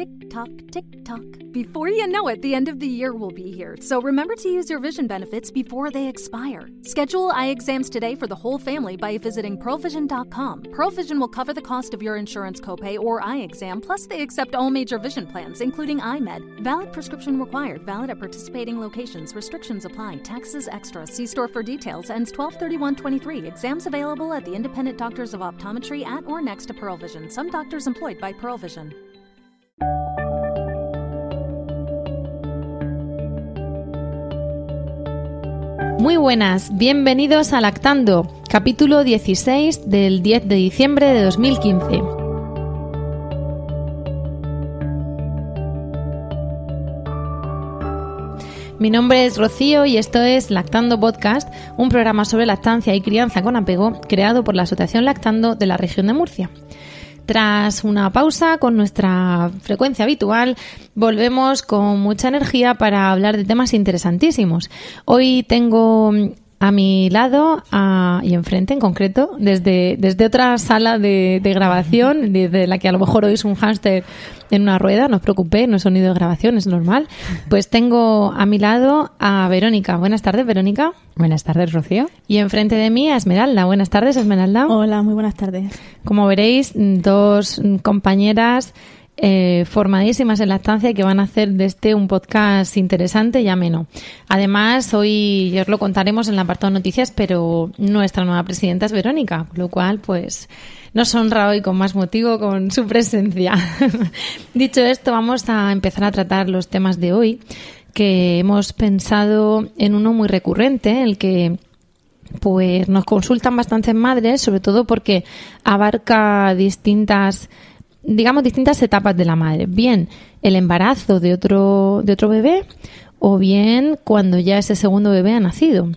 Tick tock, tick tock. Before you know it, the end of the year will be here. So remember to use your vision benefits before they expire. Schedule eye exams today for the whole family by visiting pearlvision.com. Pearl Vision will cover the cost of your insurance copay or eye exam, plus they accept all major vision plans, including iMed. Valid prescription required. Valid at participating locations. Restrictions apply. Taxes extra. See store for details. Ends 123123. Exams available at the independent doctors of optometry at or next to Pearl Vision. Some doctors employed by Pearl Vision. Muy buenas, bienvenidos a Lactando, capítulo 16 del 10 de diciembre de 2015. Mi nombre es Rocío y esto es Lactando Podcast, un programa sobre lactancia y crianza con apego creado por la Asociación Lactando de la región de Murcia. Tras una pausa con nuestra frecuencia habitual, volvemos con mucha energía para hablar de temas interesantísimos. Hoy tengo a mi lado y enfrente en concreto, desde, desde otra sala de, grabación, desde la que a lo mejor oís un hámster en una rueda, no os preocupéis, no es sonido de grabación, es normal. Pues tengo a mi lado a Verónica. Buenas tardes, Verónica. Buenas tardes, Rocío. Y enfrente de mí a Esmeralda. Buenas tardes, Esmeralda. Hola, muy buenas tardes. Como veréis, dos compañeras eh, formadísimas en lactancia y que van a hacer de este un podcast interesante y ameno. Además, hoy os lo contaremos en la apartado de noticias, pero nuestra nueva presidenta es Verónica, lo cual, pues, nos honra hoy con más motivo con su presencia. Dicho esto, vamos a empezar a tratar los temas de hoy, que hemos pensado en uno muy recurrente, el que pues nos consultan bastantes madres, sobre todo porque abarca distintas digamos, distintas etapas de la madre. Bien el embarazo de otro, de otro bebé o bien cuando ya ese segundo bebé ha nacido.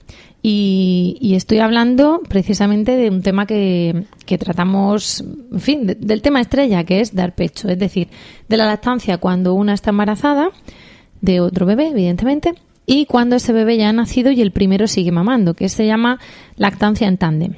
Y, estoy hablando precisamente de un tema que, que tratamos, en fin, del tema estrella, que es dar pecho. Es decir, de la lactancia cuando una está embarazada, de otro bebé, evidentemente, y cuando ese bebé ya ha nacido y el primero sigue mamando, que se llama lactancia en tándem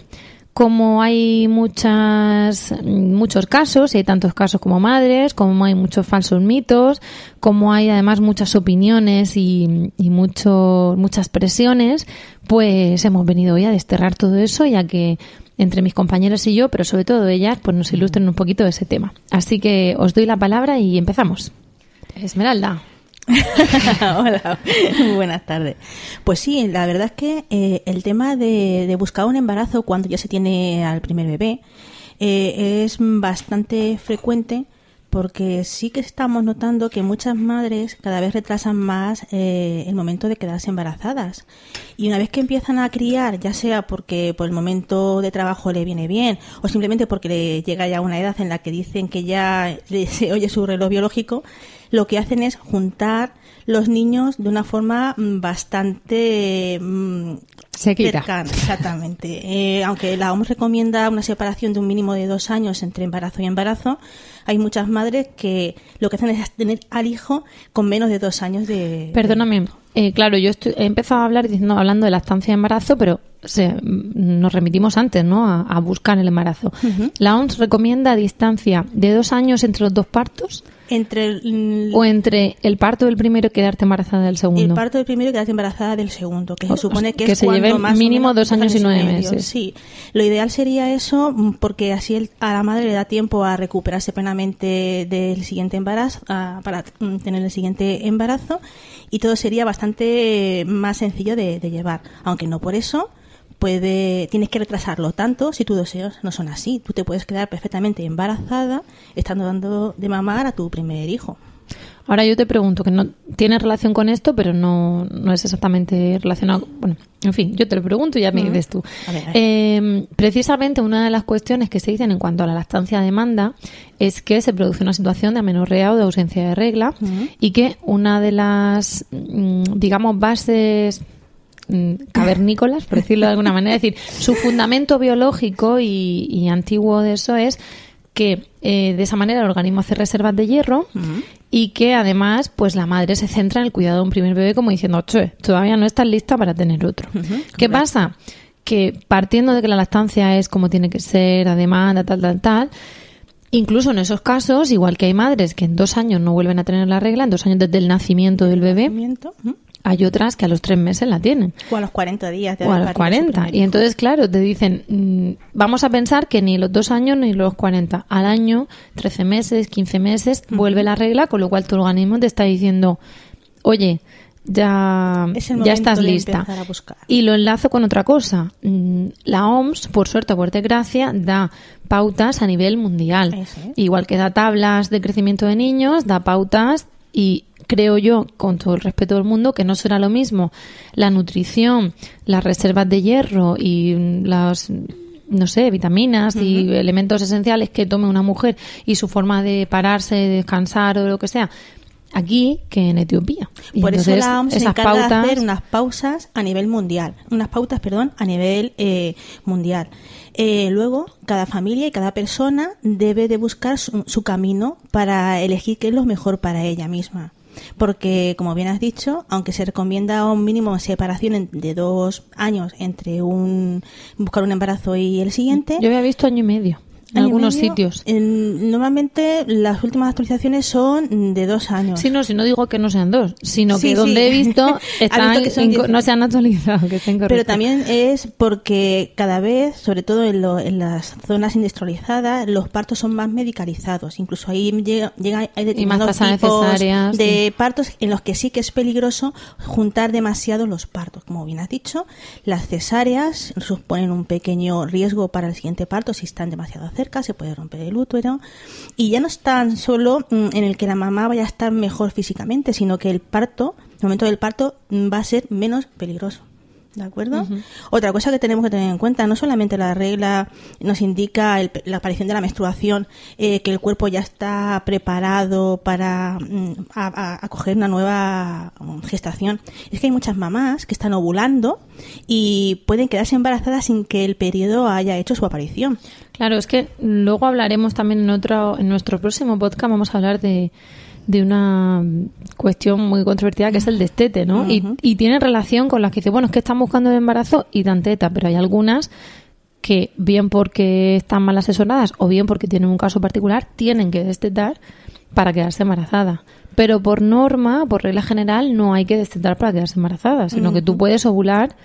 como hay muchas, muchos casos, y hay tantos casos como madres, como hay muchos falsos mitos, como hay además muchas opiniones y, y mucho, muchas presiones, pues hemos venido hoy a desterrar todo eso, ya que entre mis compañeros y yo, pero sobre todo ellas, pues nos ilustren un poquito de ese tema. Así que os doy la palabra y empezamos. Esmeralda. Hola, buenas tardes. Pues sí, la verdad es que eh, el tema de, buscar un embarazo cuando ya se tiene al primer bebé eh, es bastante frecuente porque sí que estamos notando que muchas madres cada vez retrasan más eh, el momento de quedarse embarazadas. Y una vez que empiezan a criar, ya sea porque por el momento de trabajo le viene bien o simplemente porque le llega ya una edad en la que dicen que ya se oye su reloj biológico, lo que hacen es juntar los niños de una forma mm, bastante mm, cercana. Exactamente. Eh, aunque la OMS recomienda una separación de un mínimo de dos años entre embarazo y embarazo, hay muchas madres que lo que hacen es tener al hijo con menos de dos años de... Perdóname, eh, claro, yo he empezado a hablar diciendo, hablando de lactancia y embarazo, pero nos remitimos antes ¿no? a, buscar el embarazo. La OMS recomienda distancia de dos años entre los dos partos entre el, o entre el parto del primero y quedarte embarazada del segundo. El parto del primero y quedarte embarazada del segundo, que se supone que, es se lleve más mínimo dos años, y nueve meses. Sí, lo ideal sería eso mm, porque así a la madre le da tiempo a recuperarse plenamente del siguiente embarazo, para mm, tener el siguiente embarazo y todo sería bastante más sencillo de llevar, aunque no por eso puede, tienes que retrasarlo tanto si tus deseos no son así. Tú te puedes quedar perfectamente embarazada estando dando de mamar a tu primer hijo. Ahora yo te pregunto, que no tiene relación con esto, pero no, no es exactamente relacionado. Bueno, en fin, yo te lo pregunto y ya me dices tú. Em, precisamente una de las cuestiones que se dicen en cuanto a la lactancia demanda es que se produce una situación de amenorrea o de ausencia de regla y que una de las, mm, digamos, bases cavernícolas, por decirlo de alguna manera. Es decir, su fundamento biológico y, antiguo de eso es que eh, de esa manera el organismo hace reservas de hierro y que además pues la madre se centra en el cuidado de un primer bebé como diciendo, che, todavía no estás lista para tener otro. ¿Qué pasa? Que partiendo de que la lactancia es como tiene que ser, a demanda, tal, tal, tal, Incluso en esos casos, igual que hay madres que en dos años no vuelven a tener la regla, en dos años desde el nacimiento del bebé, hay otras que a los tres meses la tienen. O a los 40 días. De o a los 40. Y entonces, claro, te dicen, mm, vamos a pensar que ni los dos años ni los 40. Al año, 13 meses, 15 meses, vuelve la regla, con lo cual tu organismo te está diciendo, oye, ya, ya estás lista. Y lo enlazo con otra cosa. Mm, la OMS, por suerte o por desgracia, da pautas a nivel mundial. Igual que da tablas de crecimiento de niños, da pautas y creo yo, con todo el respeto del mundo, que no será lo mismo la nutrición, las reservas de hierro y las no sé, vitaminas y elementos esenciales que tome una mujer y su forma de pararse, descansar o lo que sea, aquí que en Etiopía. Por eso la OMS se encarga de hacer unas pausas a nivel mundial, unas pautas, perdón, a nivel eh, mundial. Eh, luego, cada familia y cada persona debe de buscar su, camino para elegir qué es lo mejor para ella misma porque como bien has dicho, aunque se recomienda un mínimo de separación de dos años entre un buscar un embarazo y el siguiente, yo había visto año y medio en algunos sitios. normalmente las últimas actualizaciones son de dos años. Sí, no, si no digo que no sean dos, sino que donde he visto, están no se han actualizado, que Pero también es porque cada vez, sobre todo en, en, las zonas industrializadas, los partos son más medicalizados. Incluso ahí llegan llega, hay determinados tipos de partos en los que sí que es peligroso juntar demasiado los partos. Como bien has dicho, las cesáreas suponen un pequeño riesgo para el siguiente parto si están demasiado cerca se puede romper el útero y ya no es tan solo mm, en el que la mamá vaya a estar mejor físicamente, sino que el parto, el momento del parto mm, va a ser menos peligroso. ¿De acuerdo? Otra cosa que tenemos que tener en cuenta, no solamente la regla nos indica la aparición de la menstruación, eh, que el cuerpo ya está preparado para mm, acoger una nueva gestación, es que hay muchas mamás que están ovulando y pueden quedarse embarazadas sin que el periodo haya hecho su aparición. Claro, es que luego hablaremos también en otro, en nuestro próximo podcast vamos a hablar de, de una cuestión muy controvertida que es el destete, ¿no? y, y, tiene relación con las que dice, bueno, es que están buscando el embarazo y dan teta, pero hay algunas que bien porque están mal asesoradas o bien porque tienen un caso particular, tienen que destetar para quedarse embarazada. Pero por norma, por regla general, no hay que destetar para quedarse embarazada, sino que tú puedes ovular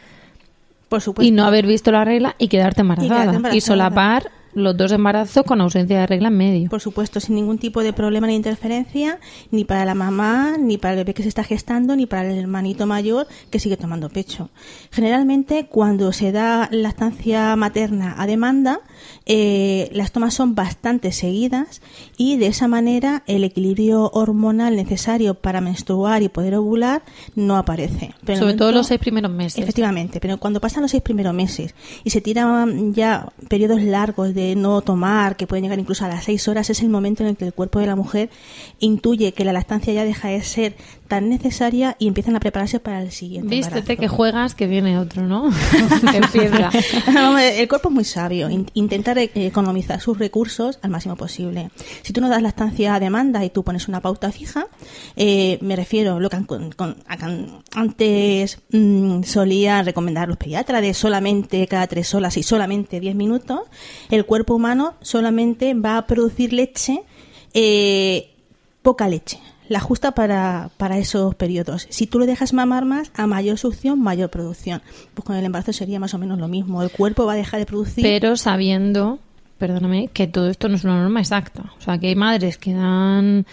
por supuesto. y no haber visto la regla y quedarte embarazada. Y, solapar los dos embarazos con ausencia de regla en medio. Por supuesto, sin ningún tipo de problema ni interferencia, ni para la mamá, ni para el bebé que se está gestando, ni para el hermanito mayor que sigue tomando pecho. Generalmente, cuando se da lactancia materna a demanda, eh, las tomas son bastante seguidas y de esa manera el equilibrio hormonal necesario para menstruar y poder ovular no aparece. Sobre todo los seis primeros meses. Efectivamente, pero cuando pasan los seis primeros meses y se tiran ya periodos largos de no tomar, que pueden llegar incluso a las seis horas, es el momento en el que el cuerpo de la mujer intuye que la lactancia ya deja de ser tan necesaria y empiezan a prepararse para el siguiente. Vístete que juegas, que viene otro, ¿no? el cuerpo es muy sabio. Intentar e-, economizar sus recursos al máximo posible. Si tú no das la estancia a demanda y tú pones una pauta fija, eh, me refiero lo que antes mm, solía recomendar los pediatras de solamente cada tres horas y solamente diez minutos, el cuerpo humano solamente va a producir leche, eh, poca leche la justa para, para esos periodos. Si tú lo dejas mamar más, a mayor succión, mayor producción. Pues con el embarazo sería más o menos lo mismo. El cuerpo va a dejar de producir. Pero sabiendo, perdóname, que todo esto no es una norma exacta. O sea, que hay madres que dan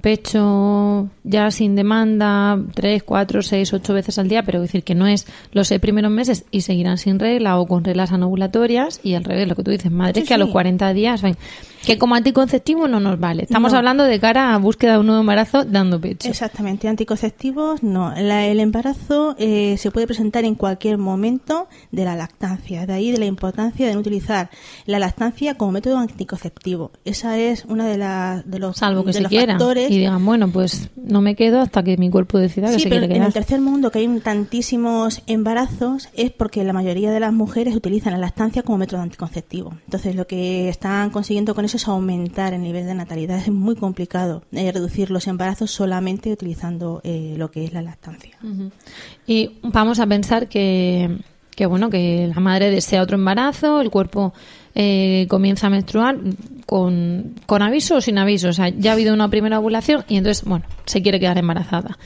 pecho ya sin demanda tres, cuatro, seis, ocho veces al día, pero decir que no es los seis primeros meses y seguirán sin regla o con reglas anovulatorias y al revés, lo que tú dices, madres que a los 40 días, ven, que como anticonceptivo no nos vale. Estamos hablando de cara a búsqueda de un nuevo embarazo dando pecho. Exactamente, anticonceptivos no. el embarazo eh, se puede presentar en cualquier momento de la lactancia. De ahí de la importancia de no utilizar la lactancia como método anticonceptivo. Esa es una de, las de los, Salvo que se quiera y digan, bueno, pues no me quedo hasta que mi cuerpo decida que se quiere quedar. En el tercer mundo, que hay tantísimos embarazos, es porque la mayoría de las mujeres utilizan la lactancia como método anticonceptivo. Entonces, lo que están consiguiendo con eso es aumentar el nivel de natalidad. Es muy complicado eh, reducir los embarazos solamente utilizando eh, lo que es la lactancia. Y vamos a pensar que, que, bueno, que la madre desea otro embarazo, el cuerpo eh, comienza a menstruar con, con aviso o sin aviso. O sea, ya ha habido una primera ovulación y entonces, bueno, se quiere quedar embarazada.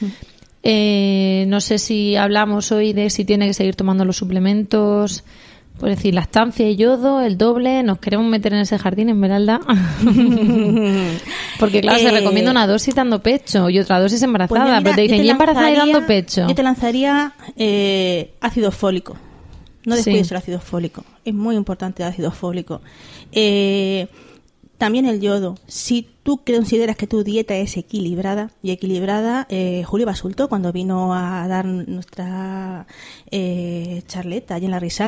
Eh, no sé si hablamos hoy de si tiene que seguir tomando los suplementos. Por decir, lactancia y yodo, el doble, nos queremos meter en ese jardín, Esmeralda. Porque, claro, se Eh, recomienda una dosis dando pecho y otra dosis Pues embarazada. mira, pero te dicen, ¿y embarazada y dando pecho? Yo te lanzaría eh, ácido fólico. No Sí. descuides el ácido fólico. Es muy importante el ácido fólico. Eh, también el yodo. Si tú consideras que tu dieta es equilibrada, y equilibrada, eh, Julio Basulto, cuando vino a dar nuestra eh, charleta allí en la risa,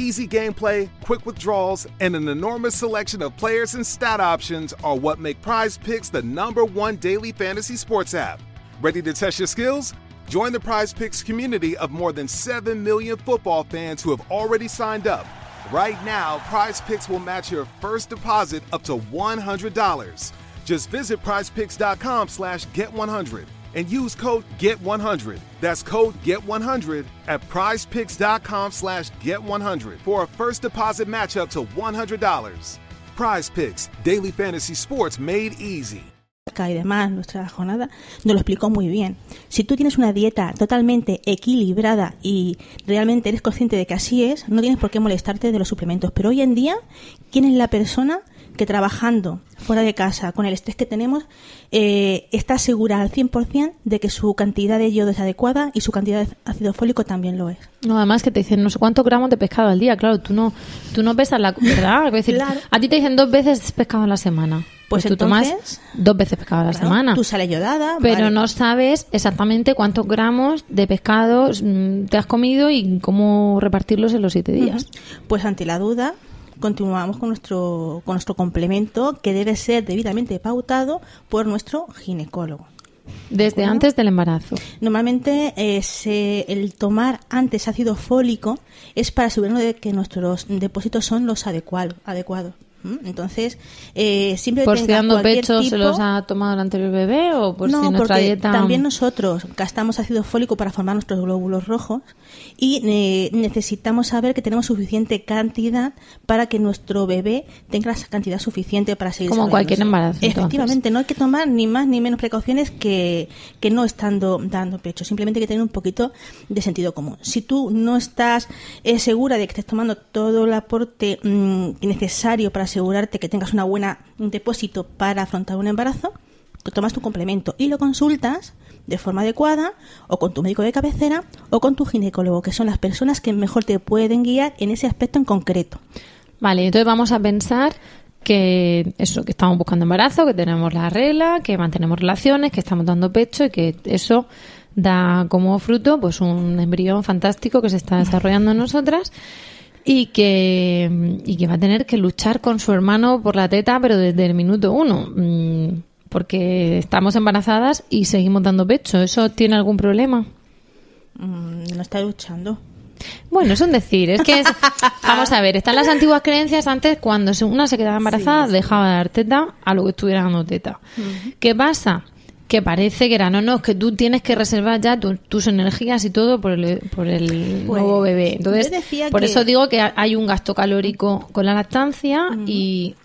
Easy gameplay, quick withdrawals, and an enormous selection of players and stat options are what make Prize Picks the number one daily fantasy sports app. Ready to test your skills? Join the Prize Picks community of more than 7 million football fans who have already signed up. Right now, Prize Picks will match your first deposit up to $100. Just visit prizepicks.com slash get100 and use code GET100. That's code GET100 at prizepicks.com slash GET100 for a first deposit match up to $100. Prize Picks, daily fantasy sports made easy. y nuestra jornada, nos lo explicó muy bien. Si tú tienes una dieta totalmente equilibrada y realmente eres consciente de que así es, no tienes por qué molestarte de los suplementos. Pero hoy en día, ¿quién es la persona que trabajando fuera de casa, con el estrés que tenemos, eh, está segura al 100% de que su cantidad de yodo es adecuada y su cantidad de ácido fólico también lo es? No, además que te dicen no sé cuántos gramos de pescado al día. Claro, tú no, tú no pesas la... ¿Verdad? Es decir, Claro. a ti te dicen dos veces pescado a la semana. Pues tú tomas dos veces pescado a la Claro, semana. Tú sales yodada, Pero vale. no sabes exactamente cuántos gramos de pescado mm, te has comido y cómo repartirlos en los siete días. Pues ante la duda, continuamos con nuestro, con nuestro complemento que debe ser debidamente pautado por nuestro ginecólogo. Desde antes del embarazo. Normalmente eh, se- el tomar antes ácido fólico es para asegurarnos de que nuestros depósitos son los adecuados. adecuados. Entonces, eh, siempre ¿Por si dando pecho se tipo- los ha tomado el anterior bebé o por no, si nuestra porque dieta... también nosotros gastamos ácido fólico para formar nuestros glóbulos rojos y eh, necesitamos saber que tenemos suficiente cantidad para que nuestro bebé tenga esa cantidad suficiente para seguir Como cualquier embarazo, entonces. Efectivamente, no hay que tomar ni más ni menos precauciones que, que no estando dando pecho. Simplemente hay que tener un poquito de sentido común. Si tú no estás eh, segura de que estés tomando todo el aporte mm, necesario para asegurarte que tengas una buena depósito para afrontar un embarazo, tomas tu complemento y lo consultas de forma adecuada o con tu médico de cabecera o con tu ginecólogo, que son las personas que mejor te pueden guiar en ese aspecto en concreto. Vale, entonces vamos a pensar que eso, que estamos buscando embarazo, que tenemos la regla, que mantenemos relaciones, que estamos dando pecho y que eso da como fruto pues un embrión fantástico que se está desarrollando en nosotras y que, y que va a tener que luchar con su hermano por la teta, pero desde el minuto uno, mm, porque estamos embarazadas y seguimos dando pecho. ¿Eso tiene algún problema? Mm, no está luchando. Bueno, es un decir, es que es, vamos a ver, están las antiguas creencias antes cuando una se quedaba embarazada dejaba de dar teta a lo que estuviera dando teta. ¿Qué pasa? Que parece que era, no, no, es que tú tienes que reservar ya tu- tus energías y todo por el, por el Pues, nuevo bebé. Entonces, por que- eso digo que ha- hay un gasto calórico con la lactancia y,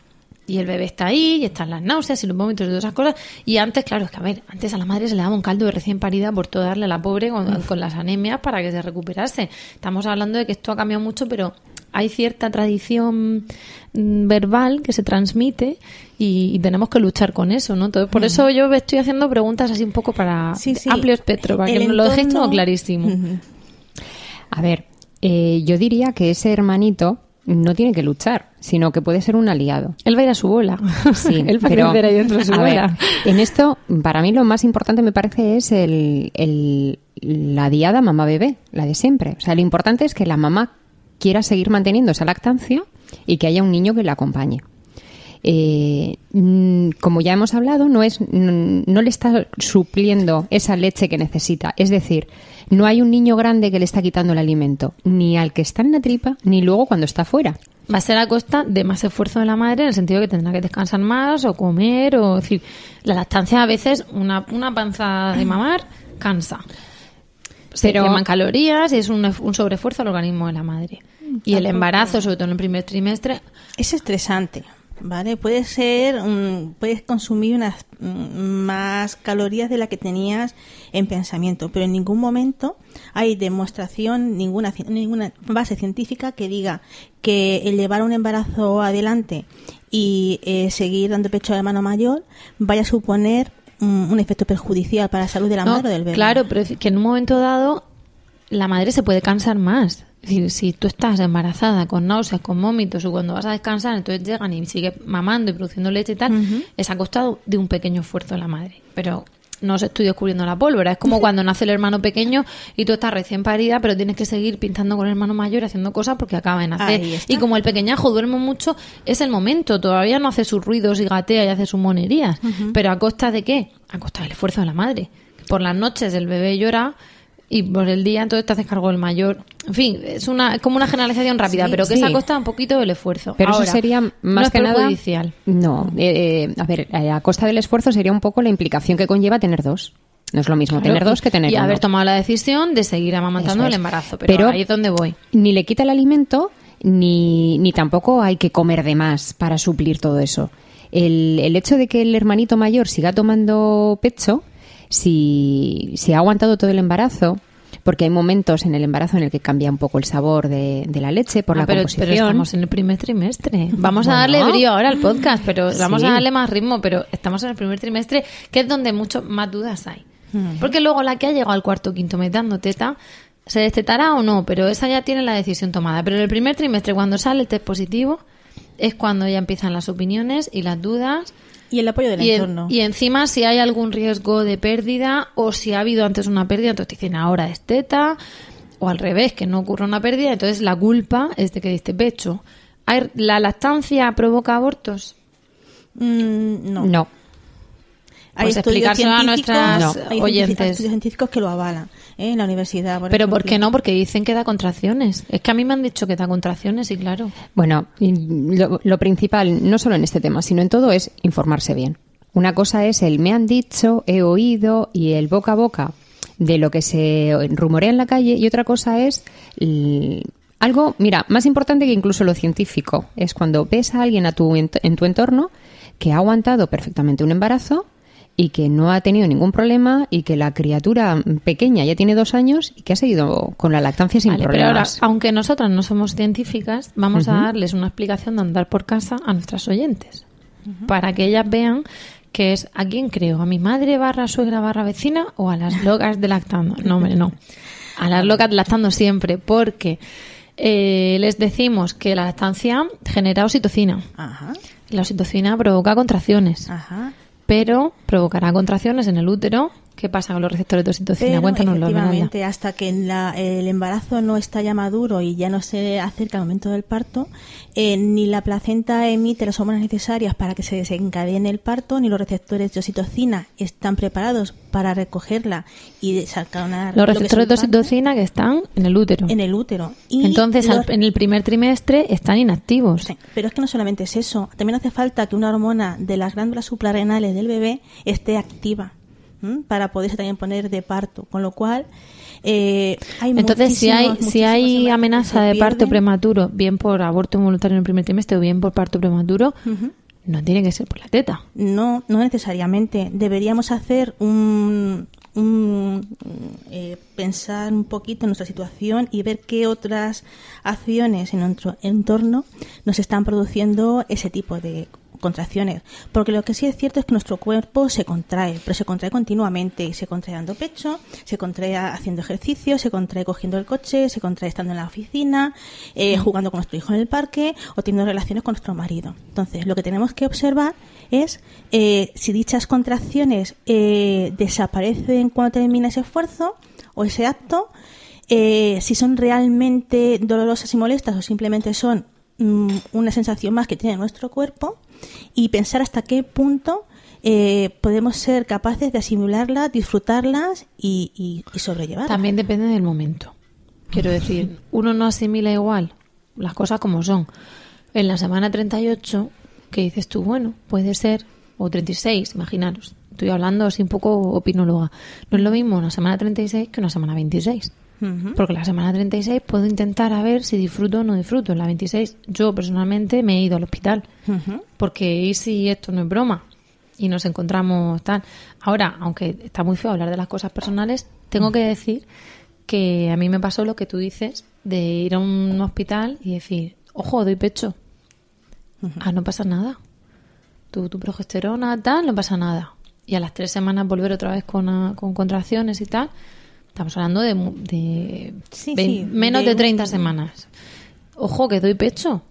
y el bebé está ahí, y están las náuseas y los vómitos y todas esas cosas. Y antes, claro, es que a ver, antes a la madre se le daba un caldo de recién parida por todo darle a la pobre con, con las anemias para que se recuperase. Estamos hablando de que esto ha cambiado mucho, pero hay cierta tradición mm, verbal que se transmite y, y tenemos que luchar con eso, ¿no? Entonces, por eso yo estoy haciendo preguntas así un poco para Sí, sí. amplio espectro, para El que nos lo dejéis todo clarísimo. A ver, eh, yo diría que ese hermanito no tiene que luchar, sino que puede ser un aliado. Él va a ir a su bola. Sí, Él va a pero, crecer ahí dentro de su a ver, bola. en esto, para mí lo más importante me parece es el, el- la diada mamá-bebé, la de siempre. O sea, lo importante es que la mamá quiera seguir manteniendo esa lactancia y que haya un niño que la acompañe. Eh, mm, como ya hemos hablado, no, es, mm, no le está supliendo esa leche que necesita. Es decir, no hay un niño grande que le está quitando el alimento, ni al que está en la tripa, ni luego cuando está fuera. Va a ser a costa de más esfuerzo de la madre en el sentido de que tendrá que descansar más o comer o decir, la lactancia a veces una, una panza de mamar cansa. Se Pero- queman calorías y es un, un sobreesfuerzo al organismo de la madre. Y el embarazo, sobre todo en el primer trimestre, Es estresante, ¿vale? Puede ser, mm, puedes consumir unas mm, más calorías de la que tenías en pensamiento, pero en ningún momento hay demostración, ninguna, ninguna base científica que diga que el llevar un embarazo adelante y eh, seguir dando pecho al hermano mayor vaya a suponer mm, un efecto perjudicial para la salud de la No, madre o del bebé. Claro, pero es que en un momento dado la madre se puede cansar más. Decir, si tú estás embarazada con náuseas, con vómitos o cuando vas a descansar, entonces llegan y sigue mamando y produciendo leche y tal, es a costa de un pequeño esfuerzo de la madre. Pero no os estoy descubriendo la pólvora. Es como cuando nace el hermano pequeño y tú estás recién parida, pero tienes que seguir pintando con el hermano mayor y haciendo cosas porque acaba de nacer. Y como el pequeñajo duerme mucho, es el momento. Todavía no hace sus ruidos y gatea y hace sus monerías. Pero ¿a costa de qué? A costa del esfuerzo de la madre. Por las noches el bebé llora y por el día entonces te haces cargo del mayor. En fin, es una es como una generalización rápida, Sí, pero que sí. es a costa un poquito del esfuerzo. Pero Ahora, eso sería más no es que nada. No, eh, eh, a ver, eh, a costa del esfuerzo sería un poco la implicación que conlleva tener dos. No es lo mismo tener dos que tener y uno. haber tomado la decisión de seguir amamantando el embarazo. Pero, Pero- ahí es donde voy. Ni le quita el alimento, ni, ni tampoco hay que comer de más para suplir todo eso. El, el hecho de que el hermanito mayor siga tomando pecho, si, si ha aguantado todo el embarazo, porque hay momentos en el embarazo en el que cambia un poco el sabor de, de la leche por Ah, la pero, composición. pero estamos en el primer trimestre. Vamos a darle brío ahora al podcast, pero vamos a darle más ritmo. Pero estamos en el primer trimestre, que es donde mucho más dudas hay. Porque luego la que ha llegado al cuarto o quinto mes dando teta, se destetará o no, pero esa ya tiene la decisión tomada. Pero en el primer trimestre, cuando sale el test positivo, es cuando ya empiezan las opiniones y las dudas. Y el apoyo del Y, en- entorno. y encima, si hay algún riesgo de pérdida o si ha habido antes una pérdida, entonces te dicen ahora es teta, o al revés, que no ocurra una pérdida, entonces la culpa es de que diste pecho. ¿Hay- ¿La lactancia provoca abortos? Mm, no. No. Hay Pues estudios explicárselo a científicos- nuestras hay oyentes. estudios científicos que lo avalan ¿eh? en la universidad. por ¿Pero por qué no? Porque dicen que da contracciones. Es que a mí me han dicho que da contracciones y claro. Bueno, y lo, lo principal, no solo en este tema, sino en todo, es informarse bien. Una cosa es el me han dicho, he oído y el boca a boca de lo que se rumorea en la calle y otra cosa es algo, mira, más importante que incluso lo científico, es cuando ves a alguien a tu, ent- en tu entorno que ha aguantado perfectamente un embarazo y que no ha tenido ningún problema y que la criatura pequeña ya tiene dos años y que ha seguido con la lactancia sin Vale, pero ahora, problemas. aunque nosotras no somos científicas, vamos a darles una explicación de andar por casa a nuestras oyentes. Para que ellas vean que es a quién creo, a mi madre barra suegra barra vecina o a las locas de lactando. No, hombre, no. A las locas de lactando siempre, porque eh, les decimos que la lactancia genera oxitocina. Ajá, La oxitocina provoca contracciones, ajá. Pero provocará contracciones en el útero. ¿Qué pasa con los receptores de oxitocina? Cuéntanoslo, efectivamente, hasta que la- el embarazo no está ya maduro y ya no se acerca el momento del parto, eh, ni la placenta emite las hormonas necesarias para que se desencadene el parto, ni los receptores de oxitocina están preparados para recogerla y sacar una Los receptores de oxitocina que están en el útero. en el útero. Y Entonces, al- en el primer trimestre están inactivos. Sí, pero es que no solamente es eso, también hace falta que una hormona de las glándulas suprarrenales del bebé esté activa ¿m? para poderse también poner de parto, con lo cual eh, hay Entonces, si hay, si hay amenaza de parto prematuro, bien por aborto involuntario en el primer trimestre o bien por parto prematuro, no tiene que ser por la teta. No, no necesariamente. Deberíamos hacer un, un, eh, pensar un poquito en nuestra situación y ver qué otras acciones en nuestro entorno nos están produciendo ese tipo de contracciones. Porque lo que sí es cierto es que nuestro cuerpo se contrae, pero se contrae continuamente. Se contrae dando pecho, se contrae haciendo ejercicio, se contrae cogiendo el coche, se contrae estando en la oficina, eh, jugando con nuestro hijo en el parque o teniendo relaciones con nuestro marido. Entonces, lo que tenemos que observar es eh, si dichas contracciones eh, desaparecen cuando termina ese esfuerzo o ese acto, eh, si son realmente dolorosas y molestas o simplemente son mm, una sensación más que tiene nuestro cuerpo y pensar hasta qué punto eh, podemos ser capaces de asimilarlas, disfrutarlas y, y, y sobrellevarlas. También depende del momento. Quiero decir, uno no asimila igual las cosas como son. En la semana 38, que dices tú, bueno, puede ser, o 36, imaginaros. Estoy hablando así un poco opinóloga. No es lo mismo una semana 36 que una semana 26. Porque la semana 36 puedo intentar a ver si disfruto o no disfruto. En la 26 yo personalmente me he ido al hospital. Ujú. Porque y si esto no es broma y nos encontramos tal. Ahora, aunque está muy feo hablar de las cosas personales, tengo que decir que a mí me pasó lo que tú dices de ir a un hospital y decir, ojo, doy pecho. Ah, no pasa nada. Tu, tu progesterona, tal, no pasa nada. Y a las tres semanas volver otra vez con, ah, con contracciones y tal. Estamos hablando de, de Sí, vein- sí, menos de de 30 un- semanas. Ojo, que doy pecho.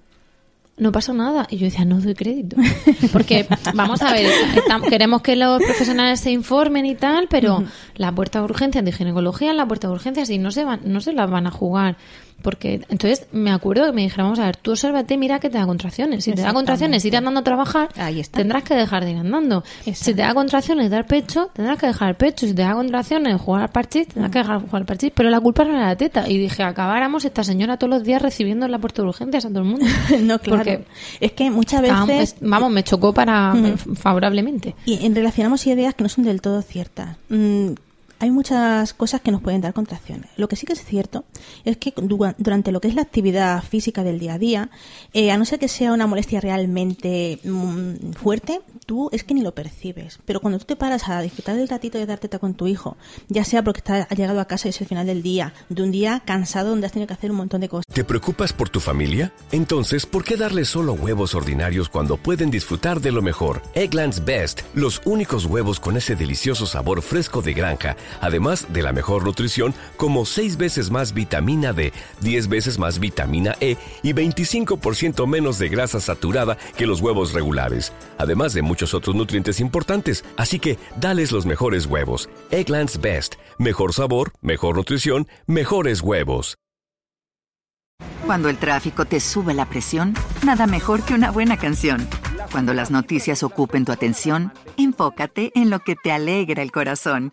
No pasa nada. Y yo decía, no doy crédito. Porque, vamos a ver, estam- queremos que los profesionales se informen y tal, pero la puerta de urgencias de ginecología, la puerta de urgencias, y no se, van, no se las van a jugar. Porque, entonces, me acuerdo que me dijeron, vamos a ver, tú obsérvate, mira que te da contracciones. Si te da contracciones, ir andando a trabajar, Ahí está. tendrás que dejar de ir andando. Si te da contracciones, dar pecho, tendrás que dejar el pecho. Si te da contracciones, jugar al parchís, tendrás que dejar de jugar al parchís. Pero la culpa no era la teta. Y dije, acabáramos esta señora todos los días recibiendo en la puerta de urgencias a todo el mundo. no, claro. Porque es que muchas veces es- vamos, me chocó para favorablemente. Y en- relacionamos ideas que no son del todo ciertas. Mm, hay muchas cosas que nos pueden dar contracciones. Lo que sí que es cierto es que du- durante lo que es la actividad física del día a día, eh, a no ser que sea una molestia realmente mm, fuerte, tú es que ni lo percibes. Pero cuando tú te paras a disfrutar del ratito de dar teta con tu hijo, ya sea porque está, ha llegado a casa y es el final del día, de un día cansado donde has tenido que hacer un montón de cosas, ¿Te preocupas por tu familia? Entonces, ¿por qué darles solo huevos ordinarios cuando pueden disfrutar de lo mejor? Eggland's Best, los únicos huevos con ese delicioso sabor fresco de granja, además de la mejor nutrición, como 6 veces más vitamina D, 10 veces más vitamina E y 25% menos de grasa saturada que los huevos regulares, además de muchos otros nutrientes importantes. Así que, dales los mejores huevos. Eggland's Best, mejor sabor, mejor nutrición, mejores huevos. Cuando el tráfico te sube la presión, nada mejor que una buena canción. Cuando las noticias ocupen tu atención, enfócate en lo que te alegra el corazón.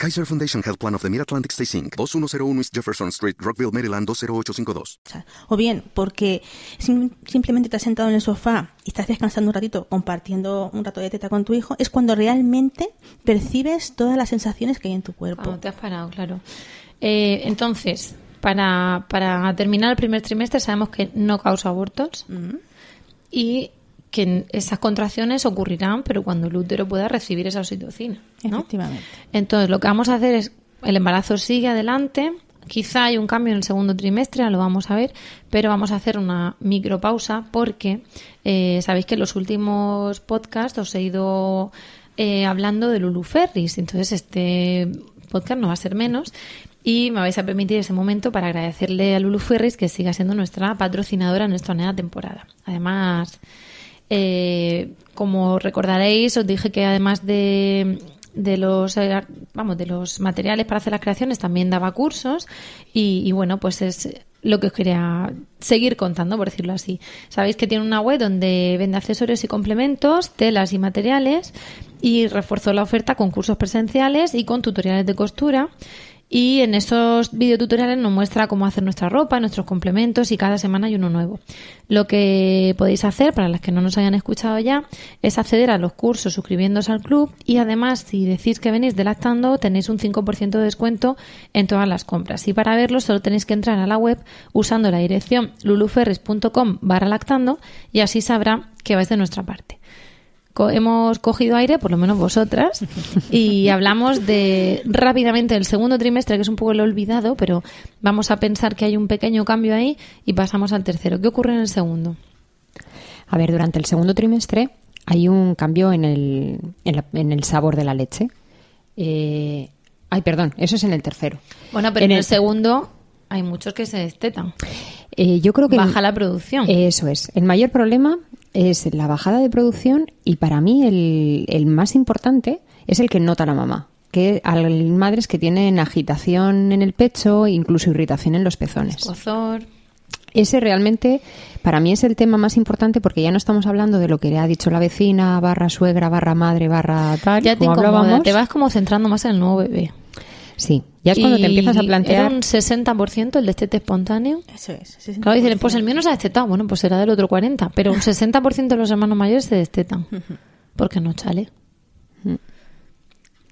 Kaiser Foundation Health Plan of the Mid-Atlantic Stay Inc. 2101 East Jefferson Street, Rockville, Maryland 20852. O bien porque sim- simplemente te has sentado en el sofá y estás descansando un ratito, compartiendo un rato de teta con tu hijo, es cuando realmente percibes todas las sensaciones que hay en tu cuerpo. Cuando te has parado, claro. Eh, entonces, para, para terminar el primer trimestre sabemos que no causa abortos y que esas contracciones ocurrirán, pero cuando el útero pueda recibir esa oxitocina. ¿no? Efectivamente. Entonces, lo que vamos a hacer es, el embarazo sigue adelante, quizá hay un cambio en el segundo trimestre, lo vamos a ver, pero vamos a hacer una micropausa porque eh, sabéis que en los últimos podcasts os he ido eh, hablando de Lulu Ferris, entonces este podcast no va a ser menos. Y me vais a permitir ese momento para agradecerle a Lulu Ferris que siga siendo nuestra patrocinadora en esta nueva temporada. Además, eh, como recordaréis, os dije que además de, de los eh, vamos de los materiales para hacer las creaciones también daba cursos y, y bueno pues es lo que os quería seguir contando por decirlo así. Sabéis que tiene una web donde vende accesorios y complementos telas y materiales y reforzó la oferta con cursos presenciales y con tutoriales de costura y en esos videotutoriales nos muestra cómo hacer nuestra ropa, nuestros complementos y cada semana hay uno nuevo. Lo que podéis hacer, para las que no nos hayan escuchado ya, es acceder a los cursos suscribiéndose al club y además si decís que venís de Lactando tenéis un 5% de descuento en todas las compras. Y para verlo solo tenéis que entrar a la web usando la dirección luluferris.com barra lactando y así sabrá que vais de nuestra parte co- hemos cogido aire, por lo menos vosotras, y hablamos de rápidamente del segundo trimestre, que es un poco lo olvidado, pero vamos a pensar que hay un pequeño cambio ahí y pasamos al tercero. ¿Qué ocurre en el segundo? A ver, durante el segundo trimestre hay un cambio en el, en la- en el sabor de la leche. Eh, ay, perdón, eso es en el tercero. Bueno, pero en, En el, el- segundo hay muchos que se destetan. Eh, yo creo que Baja la producción. Eso es. El mayor problema es la bajada de producción y para mí el, el más importante es el que nota la mamá. Que hay madres que tienen agitación en el pecho, incluso irritación en los pezones. Escozor. Ese realmente para mí es el tema más importante porque ya no estamos hablando de lo que le ha dicho la vecina, barra suegra, barra madre, barra tal, Ya te como hablábamos. te vas como centrando más en el nuevo bebé. Sí, ya es cuando te empiezas a plantear... Era un 60% el destete espontáneo. Eso es. ese es Claro, dicen, pues el 100%. mío no se ha destetado. Bueno, pues será del otro 40. Pero un 60% de los hermanos mayores se destetan. Porque no chale.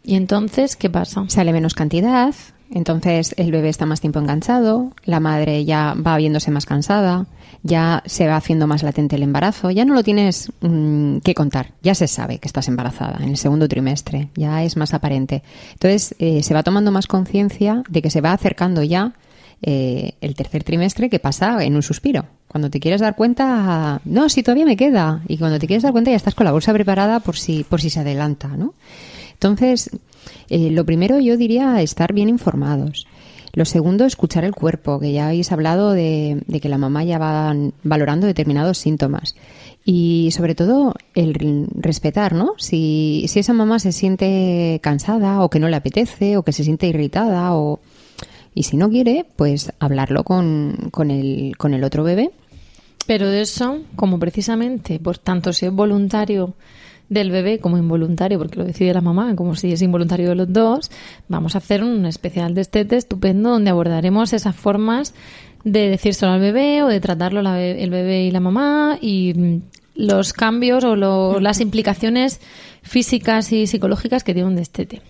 Y entonces, ¿qué pasa? sale menos cantidad, entonces el bebé está más tiempo enganchado, la madre ya va viéndose más cansada, ya se va haciendo más latente el embarazo, ya no lo tienes mm, que contar, ya se sabe que estás embarazada en el segundo trimestre, ya es más aparente. Entonces eh, se va tomando más conciencia de que se va acercando ya eh, el tercer trimestre que pasa en un suspiro. Cuando te quieres dar cuenta, no, si todavía me queda. Y cuando te quieres dar cuenta ya estás con la bolsa preparada por si, por si se adelanta, ¿no? Entonces, eh, lo primero yo diría estar bien informados. Lo segundo, escuchar el cuerpo, que ya habéis hablado de, de que la mamá ya va valorando determinados síntomas. Y sobre todo, el respetar, ¿no? Si, si esa mamá se siente cansada o que no le apetece o que se siente irritada o... Y si no quiere, pues hablarlo con, con, el, con el otro bebé. Pero eso, como precisamente, por tanto, si es voluntario del bebé como involuntario, porque lo decide la mamá, como si es involuntario de los dos, vamos a hacer un especial destete estupendo donde abordaremos esas formas de decírselo al bebé o de tratarlo la be- el bebé y la mamá y mm, los cambios o lo- las implicaciones físicas y psicológicas que tiene un destete.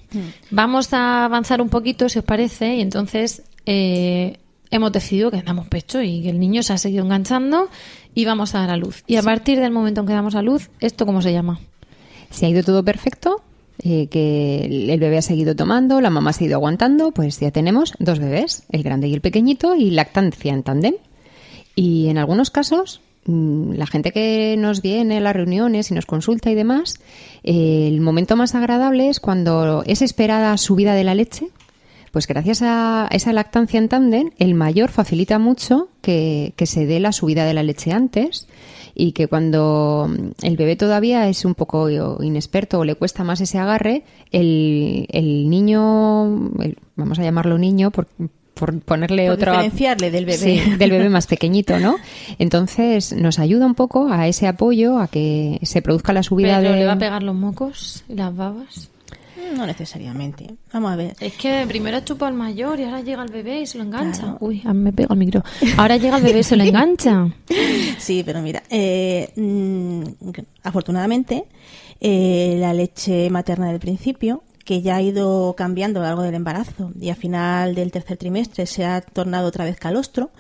Vamos a avanzar un poquito, si os parece, y entonces eh, hemos decidido que damos pecho y que el niño se ha seguido enganchando y vamos a dar a luz. Y a partir del momento en que damos a luz, ¿esto cómo se llama? Si ha ido todo perfecto, eh, que el bebé ha seguido tomando, la mamá ha seguido aguantando, pues ya tenemos dos bebés, el grande y el pequeñito, y lactancia en tándem. Y en algunos casos, mm, la gente que nos viene a las reuniones y nos consulta y demás, el momento más agradable es cuando es esperada subida de la leche. Pues gracias a esa lactancia en tándem, el mayor facilita mucho que, que se dé la subida de la leche antes y que cuando el bebé todavía es un poco inexperto o le cuesta más ese agarre, el, el niño, el- vamos a llamarlo niño por, por ponerle Por otro diferenciarle del bebé. Sí, del bebé más pequeñito, ¿no? Entonces nos ayuda un poco a ese apoyo, a que se produzca la subida Pero de le va a pegar los mocos y las babas. No necesariamente. Vamos a ver. Es que primero ha chupado al mayor y ahora llega el bebé y se lo engancha. Uy, a mí me pega el micro. Ahora llega el bebé y se lo engancha. Sí, pero mira, eh, mm, afortunadamente, eh, la leche materna del principio, que ya ha ido cambiando a lo largo del embarazo y a final del tercer trimestre se ha tornado otra vez calostro,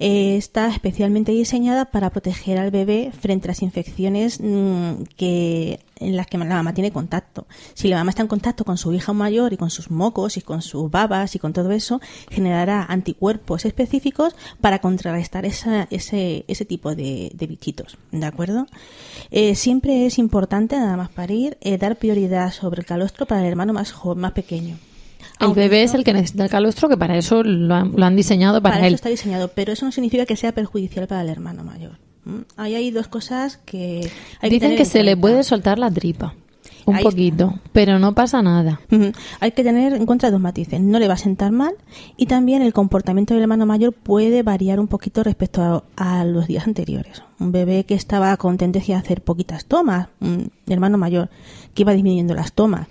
eh, está especialmente diseñada para proteger al bebé frente a las infecciones mm, que en las que la mamá tiene contacto. Si la mamá está en contacto con su hija mayor y con sus mocos y con sus babas y con todo eso, generará anticuerpos específicos para contrarrestar esa- ese, ese tipo de, de bichitos. ¿De acuerdo? Eh, siempre es importante, nada más parir, eh, dar prioridad sobre el calostro para el hermano más joven, más pequeño. El Aunque bebé es el que necesita el calostro, que para eso lo han, lo han diseñado para, para él. eso está diseñado, pero eso no significa que sea perjudicial para el hermano mayor. ¿M? Ahí hay dos cosas que hay Dicen que se le puede soltar la tripa. Un Ahí está. poquito. Pero no pasa nada. Hay que tener en cuenta dos matices. No le va a sentar mal y también el comportamiento del hermano mayor puede variar un poquito respecto a, a los días anteriores. Un bebé que estaba con tendencia a hacer poquitas tomas, un hermano mayor que iba disminuyendo las tomas,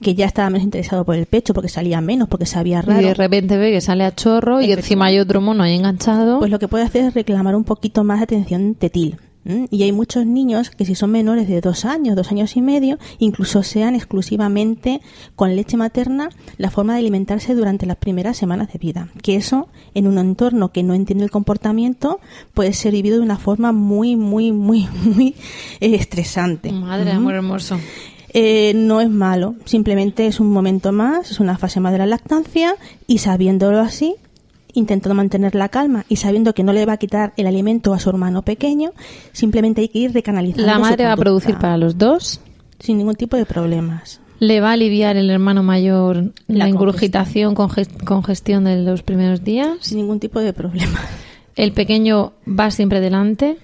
que ya estaba menos interesado por el pecho porque salía menos, porque sabía Y raro. de repente ve que sale a chorro y encima hay otro mono ahí enganchado. Pues lo que puede hacer es reclamar un poquito más de atención tetil. Y hay muchos niños que si son menores de dos años, dos años y medio, incluso sean exclusivamente con leche materna la forma de alimentarse durante las primeras semanas de vida. Que eso, en un entorno que no entiende el comportamiento, puede ser vivido de una forma muy, muy, muy, muy eh, estresante. Madre Ujú. amor hermoso. Eh, no es malo, simplemente es un momento más, es una fase más de la lactancia y sabiéndolo así, intentando mantener la calma y sabiendo que no le va a quitar el alimento a su hermano pequeño, simplemente hay que ir recanalizando. La su madre va a producir para los dos. sin ningún tipo de problemas. ¿Le va a aliviar el hermano mayor la, La ingurgitación, conges- congestión de los primeros días? Sin ningún tipo de problema. ¿El pequeño va siempre delante?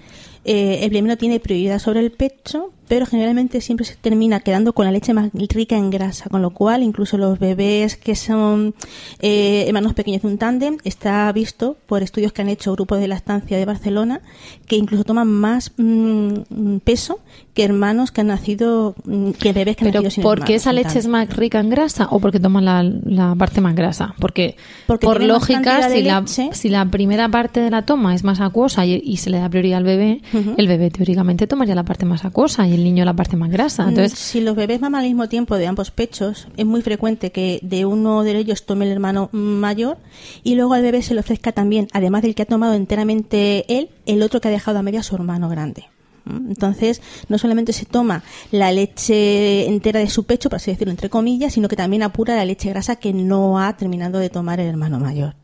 Eh, el primero tiene prioridad sobre el pecho, pero generalmente siempre se termina quedando con la leche más rica en grasa, con lo cual incluso los bebés que son eh, hermanos pequeños de un tándem está visto por estudios que han hecho grupos de la estancia de Barcelona que incluso toman más mm, peso que hermanos que han nacido, mm, que bebés que han ¿Pero nacido sin porque hermanos, esa leche es más rica en grasa o porque toman la, la parte más grasa? Porque, Porque por lógica, si la, leche. si la primera parte de la toma es más acuosa y, y se le da prioridad al bebé, el bebé teóricamente tomaría la parte más acuosa y el niño la parte más grasa. Mm, Entonces, si los bebés maman al mismo tiempo de ambos pechos, es muy frecuente que de uno de ellos tome el hermano mayor y luego al bebé se le ofrezca también, además del que ha tomado enteramente él, el otro que ha dejado a media su hermano grande. ¿Mm? Entonces, no solamente se toma la leche entera de su pecho, por así decirlo, entre comillas, sino que también apura la leche grasa que no ha terminado de tomar el hermano mayor.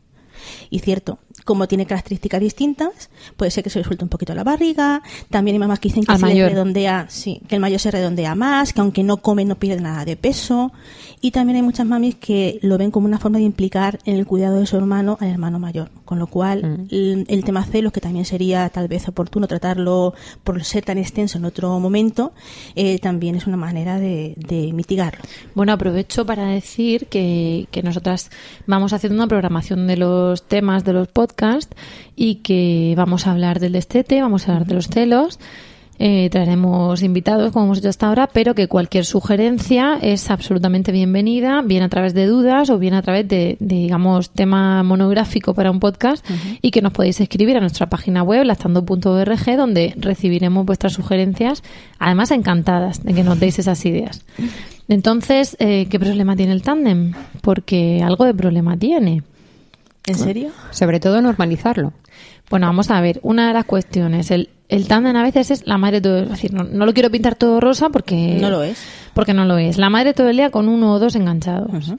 Y cierto, como tiene características distintas, puede ser que se le suelte un poquito la barriga. También hay mamás que dicen que se redondea, sí, que el mayor se redondea más, que aunque no come no pierde nada de peso. Y también hay muchas mamis que lo ven como una forma de implicar en el cuidado de su hermano al hermano mayor. Con lo cual, el, el tema celos, que también sería tal vez oportuno tratarlo por ser tan extenso en otro momento, eh, también es una manera de, de mitigarlo. Bueno, aprovecho para decir que, que nosotras vamos haciendo una programación de los temas de los podcasts y que vamos a hablar del destete, vamos a hablar de los celos. Eh, traeremos invitados, como hemos hecho hasta ahora, pero que cualquier sugerencia es absolutamente bienvenida, bien a través de dudas o bien a través de, de, digamos, tema monográfico para un podcast y que nos podéis escribir a nuestra página web, lactando.org, donde recibiremos vuestras sugerencias, además encantadas de que nos deis esas ideas. Entonces, eh, ¿qué problema tiene el tándem? Porque algo de problema tiene. ¿En serio? Sobre todo normalizarlo. Bueno, vamos a ver, una de las cuestiones, el, el tándem a veces es la madre todo, es decir, no, no lo quiero pintar todo rosa porque No lo es. porque no lo es. La madre todo el día con uno o dos enganchados.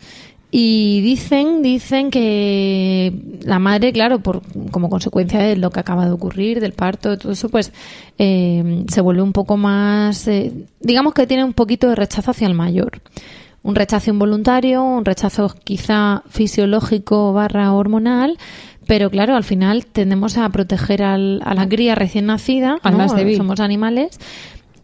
Y dicen, dicen que la madre, claro, por como consecuencia de lo que acaba de ocurrir, del parto, de todo eso, pues eh, se vuelve un poco más, eh, digamos que tiene un poquito de rechazo hacia el mayor. Un rechazo involuntario, un rechazo quizá fisiológico barra hormonal, pero claro, al final tendemos a proteger al- a la cría recién nacida, Al ¿no? más débil. somos animales,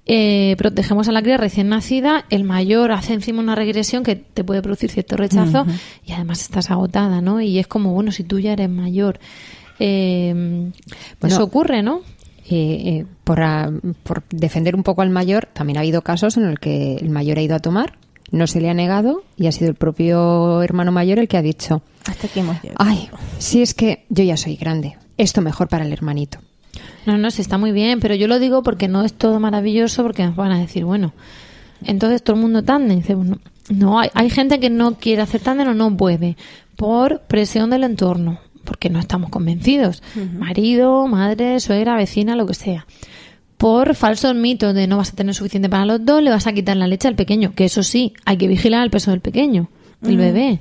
eh, protegemos a la cría recién nacida, el mayor hace encima una regresión que te puede producir cierto rechazo y además estás agotada, ¿no? Y es como, bueno, si tú ya eres mayor, eh, Bueno, eso ocurre, ¿no? Eh, eh, por, ah, por defender un poco al mayor, también ha habido casos en el que el mayor ha ido a tomar, no se le ha negado y ha sido el propio hermano mayor el que ha dicho, Hasta aquí hemos llegado. ay, si es que yo ya soy grande, esto mejor para el hermanito. No, no, sí está muy bien, pero yo lo digo porque no es todo maravilloso, porque nos van a decir, bueno, entonces todo el mundo tándem. Dice, bueno, no, hay, hay gente que no quiere hacer tándem o no puede, por presión del entorno, porque no estamos convencidos. Marido, madre, suegra, vecina, lo que sea. Por falsos mitos de no vas a tener suficiente para los dos, le vas a quitar la leche al pequeño, que eso sí, hay que vigilar el peso del pequeño, del bebé.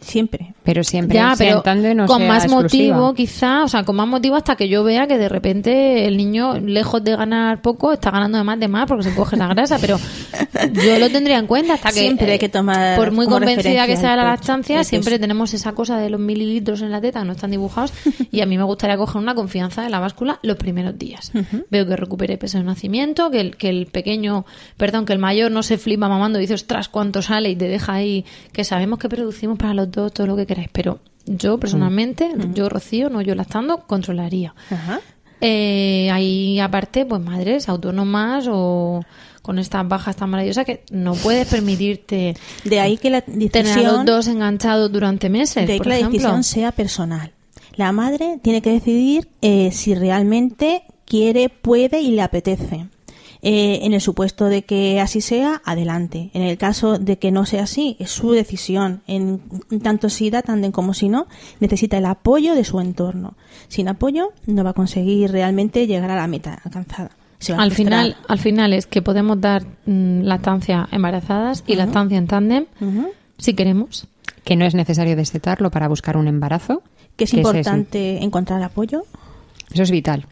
Siempre. Pero siempre Ya, pero no con sea más exclusiva. motivo, quizá, o sea, con más motivo hasta que yo vea que de repente el niño, lejos de ganar poco, está ganando de más de más porque se coge la grasa, pero yo lo tendría en cuenta hasta que, Siempre hay que tomar por muy convencida que sea el la lactancia, el siempre tenemos esa cosa de los mililitros en la teta que no están dibujados y a mí me gustaría coger una confianza de la báscula los primeros días. Veo que recupere peso de nacimiento, que el, que el pequeño, perdón, que el mayor no se flipa mamando y dice, ostras, cuánto sale y te deja ahí, que sabemos que producimos para los dos todo lo que queráis, pero yo personalmente, yo Rocío, no yo lactando, controlaría. Ajá. Eh, hay aparte, pues madres autónomas o con estas bajas tan maravillosas que no puedes permitirte De ahí que la tener a los dos enganchados durante meses, de ahí por que la ejemplo. decisión sea personal. La madre tiene que decidir eh, si realmente quiere, puede y le apetece. Eh, en el supuesto de que así sea, adelante. En el caso de que no sea así, es su decisión. En tanto si da tándem como si no, necesita el apoyo de su entorno. Sin apoyo, no va a conseguir realmente llegar a la meta alcanzada. Se va a Al final, al final es que podemos dar mm, lactancia embarazadas y lactancia en tándem si queremos. Que no es necesario destetarlo para buscar un embarazo. Que es que importante encontrar apoyo. eso es vital.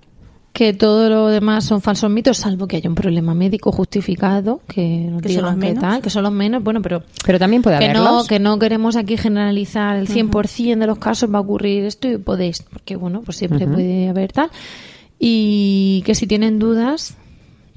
Que todo lo demás son falsos mitos, salvo que haya un problema médico justificado, que nos Que son digan los que menos. tal, que son los menos, bueno, pero Pero también puede que no, que no queremos aquí generalizar el 100% de los casos va a ocurrir esto y podéis, porque bueno, pues siempre puede haber tal. Y que si tienen dudas,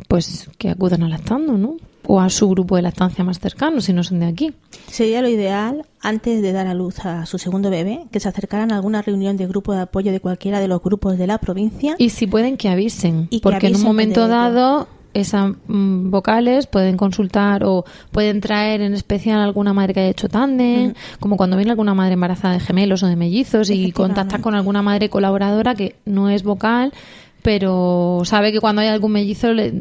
pues que acudan a lactando, ¿no? O a su grupo de lactancia más cercano, si no son de aquí. Sería lo ideal, antes de dar a luz a su segundo bebé, que se acercaran a alguna reunión de grupo de apoyo de cualquiera de los grupos de la provincia. Y si pueden, que avisen. Y que porque en un momento dado, esas mm, vocales pueden consultar o pueden traer en especial alguna madre que haya hecho tándem, como cuando viene alguna madre embarazada de gemelos o de mellizos y contacta con alguna madre colaboradora que no es vocal, pero sabe que cuando hay algún mellizo le,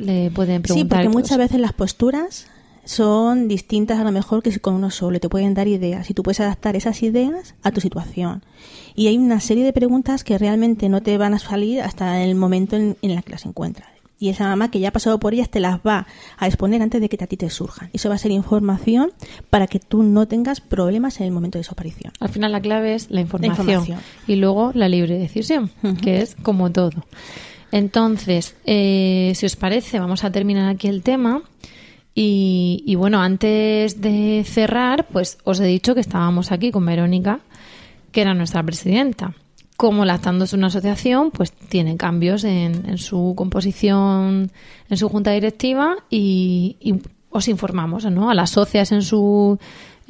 le pueden Sí, porque muchas veces las posturas son distintas a lo mejor que si con uno solo te pueden dar ideas y tú puedes adaptar esas ideas a tu situación. Y hay una serie de preguntas que realmente no te van a salir hasta el momento en, en el que las encuentras. Y esa mamá que ya ha pasado por ellas te las va a exponer antes de que a ti te surjan. Eso va a ser información para que tú no tengas problemas en el momento de su aparición. Al final la clave es la información, información. y luego la libre decisión, que es como todo. Entonces, eh, si os parece, vamos a terminar aquí el tema. Y, y bueno, antes de cerrar, pues os he dicho que estábamos aquí con Verónica, que era nuestra presidenta. Como Lactando es una asociación, pues tiene cambios en, en su composición, en su junta directiva y, y os informamos, ¿no? A las socias en su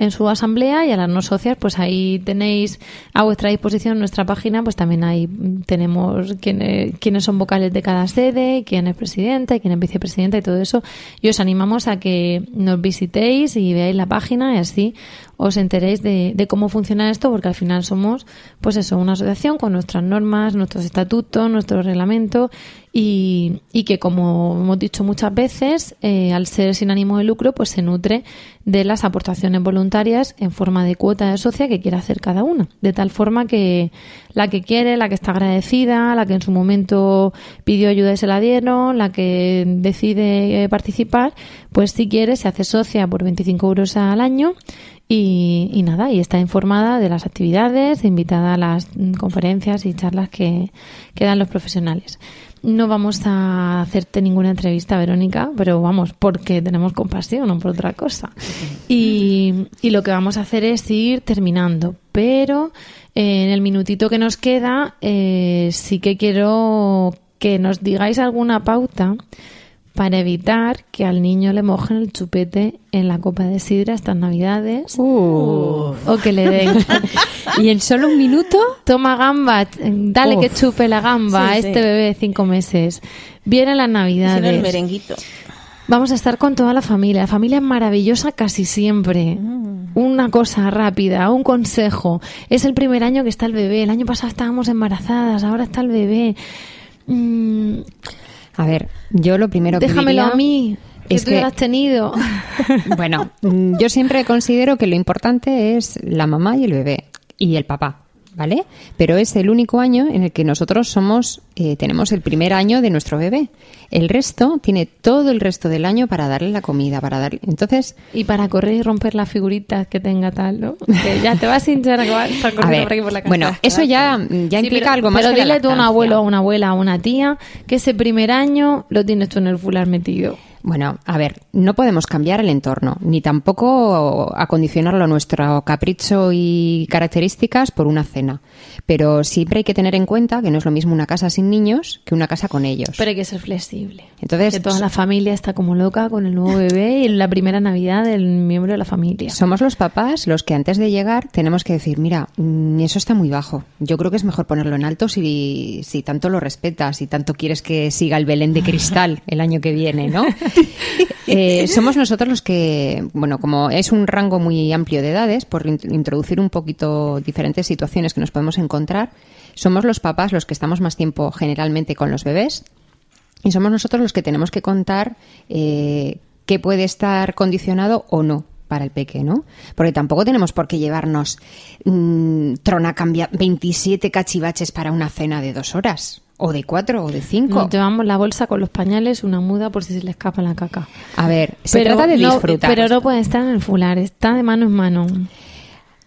en su asamblea y a las no socias, pues ahí tenéis a vuestra disposición nuestra página, pues también ahí tenemos quiénes, quiénes son vocales de cada sede, quién es presidenta y quién es vicepresidenta y todo eso. Y os animamos a que nos visitéis y veáis la página y así os enteréis de, de cómo funciona esto, porque al final somos, pues eso, una asociación con nuestras normas, nuestros estatutos, nuestro reglamento y, y que, como hemos dicho muchas veces, eh, al ser sin ánimo de lucro, pues se nutre de las aportaciones voluntarias en forma de cuota de socia que quiera hacer cada una. De tal forma que la que quiere, la que está agradecida, la que en su momento pidió ayuda y se la dieron, la que decide eh, participar, pues si quiere se hace socia por 25 euros al año y, y nada, y está informada de las actividades, invitada a las conferencias y charlas que, que dan los profesionales. No vamos a hacerte ninguna entrevista, Verónica, pero vamos, porque tenemos compasión, no por otra cosa. Y, y lo que vamos a hacer es ir terminando, pero eh, en el minutito que nos queda, eh, sí que quiero que nos digáis alguna pauta para evitar que al niño le mojen el chupete en la copa de sidra estas navidades. Uh. o que le den. Y en solo un minuto, toma gamba dale Uf. que chupe la gamba a sí. este bebé de cinco meses. Vienen las Si no, el navidades. merenguito. vamos a estar con toda la familia. La familia es maravillosa casi siempre. Una cosa rápida un consejo. Es el primer año que está el bebé. El año pasado estábamos embarazadas ahora está el bebé. Mm, a ver, yo lo primero que déjamelo a mí que es tú ya que- lo has tenido. Bueno, yo siempre considero que lo importante es la mamá y el bebé y el papá, ¿vale? Pero es el único año en el que nosotros somos, eh, tenemos el primer año de nuestro bebé. El resto tiene todo el resto del año para darle la comida, para darle. Entonces, Y para correr y romper las figuritas que tenga tal, ¿no? Que ya te vas a hinchar que vas a por aquí por la casa. bueno, eso ya, ya Sí, implica pero- algo más. Pero que la dile tú a un abuelo, a una abuela, a una tía, que ese primer año lo tienes tú en el fular metido. Bueno, a ver, no podemos cambiar el entorno, ni tampoco acondicionarlo a nuestro capricho y características por una cena. Pero siempre hay que tener en cuenta que no es lo mismo una casa sin niños que una casa con ellos. Pero hay que ser flexible. Entonces, que toda la familia está como loca con el nuevo bebé y la primera Navidad del miembro de la familia. Somos los papás los que antes de llegar tenemos que decir, mira, mm, eso está muy bajo. Yo creo que es mejor ponerlo en alto si, si tanto lo respetas, si tanto quieres que siga el Belén de cristal el año que viene, ¿no? Eh, somos nosotros los que, bueno, como es un rango muy amplio de edades, por in- introducir un poquito diferentes situaciones que nos podemos encontrar, somos los papás los que estamos más tiempo generalmente con los bebés y somos nosotros los que tenemos que contar eh, qué puede estar condicionado o no para el peque, ¿no? Porque tampoco tenemos por qué llevarnos mm, trona cambia 27 cachivaches para una cena de dos horas, o de cuatro, o de cinco. Nos llevamos la bolsa con los pañales, una muda por si se le escapa la caca. A ver, se trata de no- disfrutar. pero no puede estar en el fular, está de mano en mano.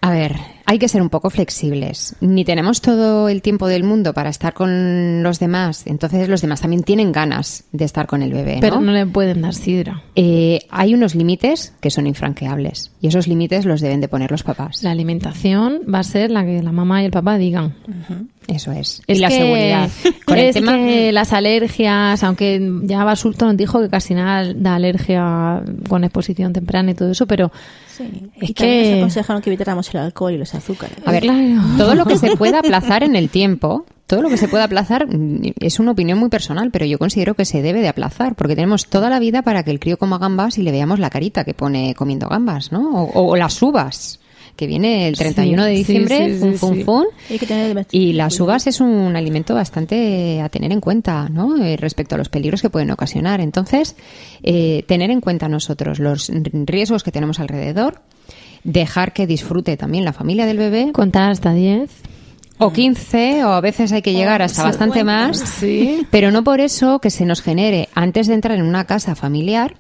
A ver, Hay que ser un poco flexibles. Ni tenemos todo el tiempo del mundo para estar con los demás, entonces los demás también tienen ganas de estar con el bebé. ¿no? Pero no le pueden dar sidra. Eh, hay unos límites que son infranqueables y esos límites los deben de poner los papás. La alimentación va a ser la que la mamá y el papá digan. Eso es. Es y la que- seguridad. Con el es tema que las alergias, aunque ya Basulto nos dijo que casi nada da alergia con exposición temprana y todo eso, pero Sí. Es y también que- nos aconsejaron que evitáramos el alcohol y los azúcares. A ver, Claro. todo lo que se pueda aplazar en el tiempo, todo lo que se pueda aplazar mm, es una opinión muy personal, pero yo considero que se debe de aplazar, porque tenemos toda la vida para que el crío coma gambas y le veamos la carita que pone comiendo gambas, ¿no? O, o las uvas, que viene el 31 de Sí, diciembre, sí, sí, fun, sí, fun, sí. fun. Hay que tener Y las uvas es un alimento bastante a tener en cuenta, ¿no? Eh, respecto a los peligros que pueden ocasionar. Entonces, eh, tener en cuenta nosotros los riesgos que tenemos alrededor, dejar que disfrute también la familia del bebé, contar hasta 10. o 15, o a veces hay que llegar hasta bastante más, Sí. pero no por eso que se nos genere, antes de entrar en una casa familiar,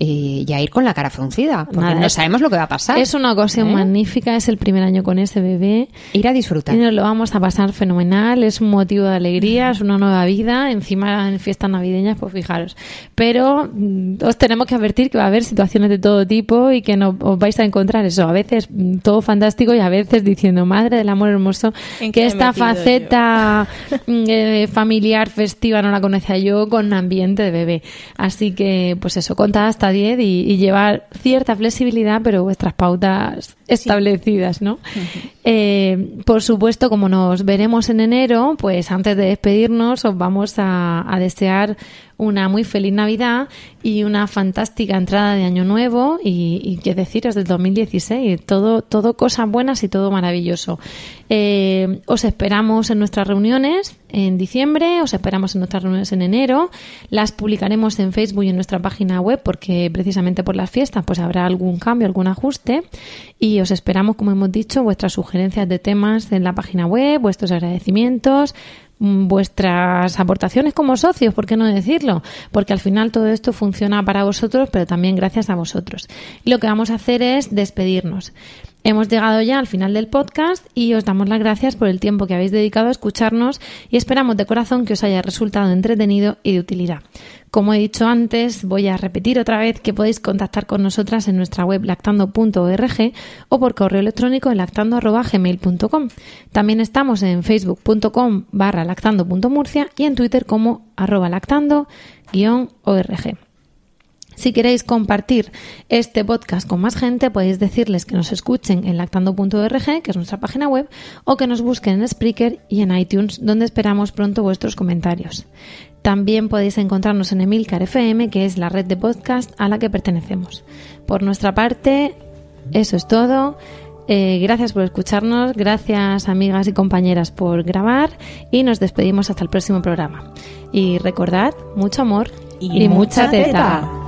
eh, ya ir con la cara fruncida, porque Nada, no sabemos lo que va a pasar. Es una ocasión ¿Eh? magnífica, es el primer año con ese bebé. Ir a disfrutar. Y nos lo vamos a pasar fenomenal, es un motivo de alegría, es una nueva vida, encima en fiestas navideñas, pues fijaros. Pero mm, os tenemos que advertir que va a haber situaciones de todo tipo y que no os vais a encontrar eso, a veces mm, todo fantástico y a veces diciendo, madre del amor hermoso, ¿En que esta faceta mm, eh, familiar, festiva, no la conocía yo con ambiente de bebé. Así que, pues eso, contad hasta 10 y, y llevar cierta flexibilidad, pero vuestras pautas establecidas, ¿no? Eh, por supuesto, como nos veremos en enero, pues antes de despedirnos os vamos a, a desear una muy feliz Navidad y una fantástica entrada de Año Nuevo y, y qué deciros del 2016. Todo, todo cosas buenas y todo maravilloso. Eh, os esperamos en nuestras reuniones en diciembre, os esperamos en nuestras reuniones en enero. Las publicaremos en Facebook y en nuestra página web porque precisamente por las fiestas pues habrá algún cambio, algún ajuste y os esperamos, como hemos dicho, vuestras sugerencias de temas en la página web, vuestros agradecimientos, mm, vuestras aportaciones como socios, ¿por qué no decirlo? Porque al final todo esto funciona para vosotros, pero también gracias a vosotros. Y lo que vamos a hacer es despedirnos. Hemos llegado ya al final del podcast y os damos las gracias por el tiempo que habéis dedicado a escucharnos y esperamos de corazón que os haya resultado entretenido y de utilidad. Como he dicho antes, voy a repetir otra vez que podéis contactar con nosotras en nuestra web lactando.org o por correo electrónico en lactando.gmail.com. También estamos en facebook.com barra lactando.murcia y en Twitter como arroba lactando-org. Si queréis compartir este podcast con más gente, podéis decirles que nos escuchen en lactando.org, que es nuestra página web, o que nos busquen en Spreaker y en iTunes, donde esperamos pronto vuestros comentarios. También podéis encontrarnos en Emilcar FM, que es la red de podcast a la que pertenecemos. Por nuestra parte, eso es todo. Eh, gracias por escucharnos, gracias amigas y compañeras por grabar y nos despedimos hasta el próximo programa. Y recordad, mucho amor y, Y mucha mucha teta. teta.